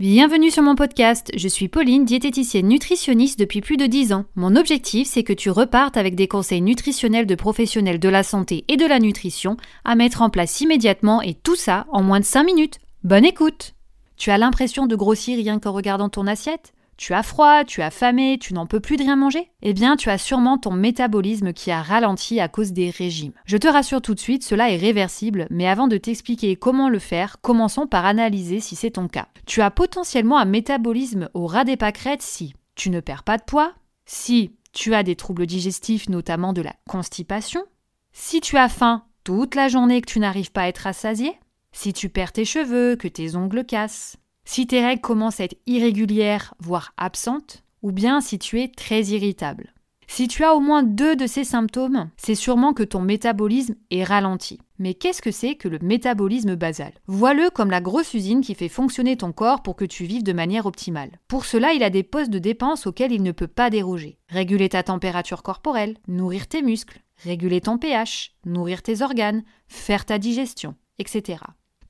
Bienvenue sur mon podcast, je suis Pauline, diététicienne nutritionniste depuis plus de 10 ans. Mon objectif, c'est que tu repartes avec des conseils nutritionnels de professionnels de la santé et de la nutrition à mettre en place immédiatement et tout ça en moins de 5 minutes. Bonne écoute Tu as l'impression de grossir rien qu'en regardant ton assiette? Tu as froid, tu as famé, tu n'en peux plus de rien manger? Eh bien, tu as sûrement ton métabolisme qui a ralenti à cause des régimes. Je te rassure tout de suite, cela est réversible, mais avant de t'expliquer comment le faire, commençons par analyser si c'est ton cas. Tu as potentiellement un métabolisme au ras des pâquerettes si tu ne perds pas de poids, si tu as des troubles digestifs, notamment de la constipation, si tu as faim toute la journée que tu n'arrives pas à être rassasié, si tu perds tes cheveux, que tes ongles cassent, si tes règles commencent à être irrégulières, voire absentes, ou bien si tu es très irritable. Si tu as au moins deux de ces symptômes, c'est sûrement que ton métabolisme est ralenti. Mais qu'est-ce que c'est que le métabolisme basal? Vois-le comme la grosse usine qui fait fonctionner ton corps pour que tu vives de manière optimale. Pour cela, il a des postes de dépenses auxquels il ne peut pas déroger. Réguler ta température corporelle, nourrir tes muscles, réguler ton pH, nourrir tes organes, faire ta digestion, etc.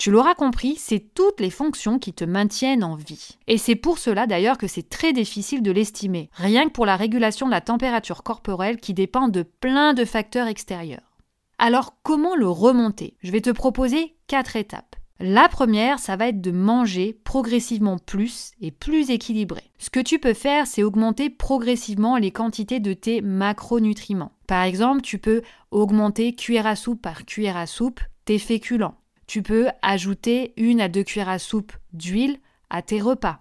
Tu l'auras compris, c'est toutes les fonctions qui te maintiennent en vie. Et c'est pour cela d'ailleurs que c'est très difficile de l'estimer, rien que pour la régulation de la température corporelle qui dépend de plein de facteurs extérieurs. Alors comment le remonter? Je vais te proposer quatre étapes. La première, ça va être de manger progressivement plus et plus équilibré. Ce que tu peux faire, c'est augmenter progressivement les quantités de tes macronutriments. Par exemple, tu peux augmenter cuillère à soupe par cuillère à soupe tes féculents tu peux ajouter une à deux cuillères à soupe d'huile à tes repas.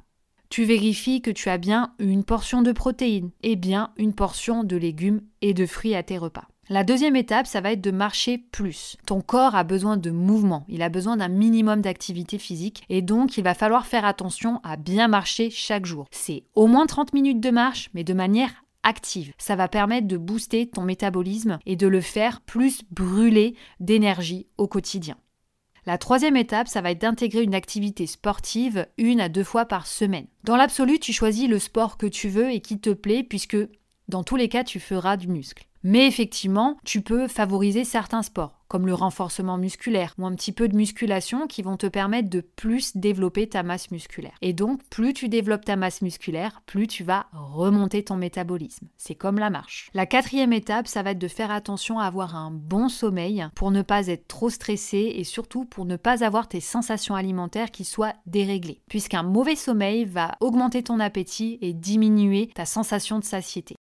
Tu vérifies que tu as bien une portion de protéines et bien une portion de légumes et de fruits à tes repas. La deuxième étape, ça va être de marcher plus. Ton corps a besoin de mouvement, il a besoin d'un minimum d'activité physique et donc il va falloir faire attention à bien marcher chaque jour. C'est au moins 30 minutes de marche, mais de manière active. Ça va permettre de booster ton métabolisme et de le faire plus brûler d'énergie au quotidien. La troisième étape, ça va être d'intégrer une activité sportive une à deux fois par semaine. Dans l'absolu, tu choisis le sport que tu veux et qui te plaît puisque dans tous les cas, tu feras du muscle. Mais effectivement, tu peux favoriser certains sports comme le renforcement musculaire ou un petit peu de musculation qui vont te permettre de plus développer ta masse musculaire. Et donc, plus tu développes ta masse musculaire, plus tu vas remonter ton métabolisme. C'est comme la marche. La quatrième étape, ça va être de faire attention à avoir un bon sommeil pour ne pas être trop stressé et surtout pour ne pas avoir tes sensations alimentaires qui soient déréglées. Puisqu'un mauvais sommeil va augmenter ton appétit et diminuer ta sensation de satiété.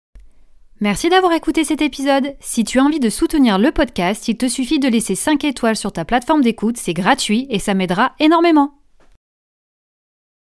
Merci d'avoir écouté cet épisode. Si tu as envie de soutenir le podcast, il te suffit de laisser 5 étoiles sur ta plateforme d'écoute, c'est gratuit et ça m'aidera énormément.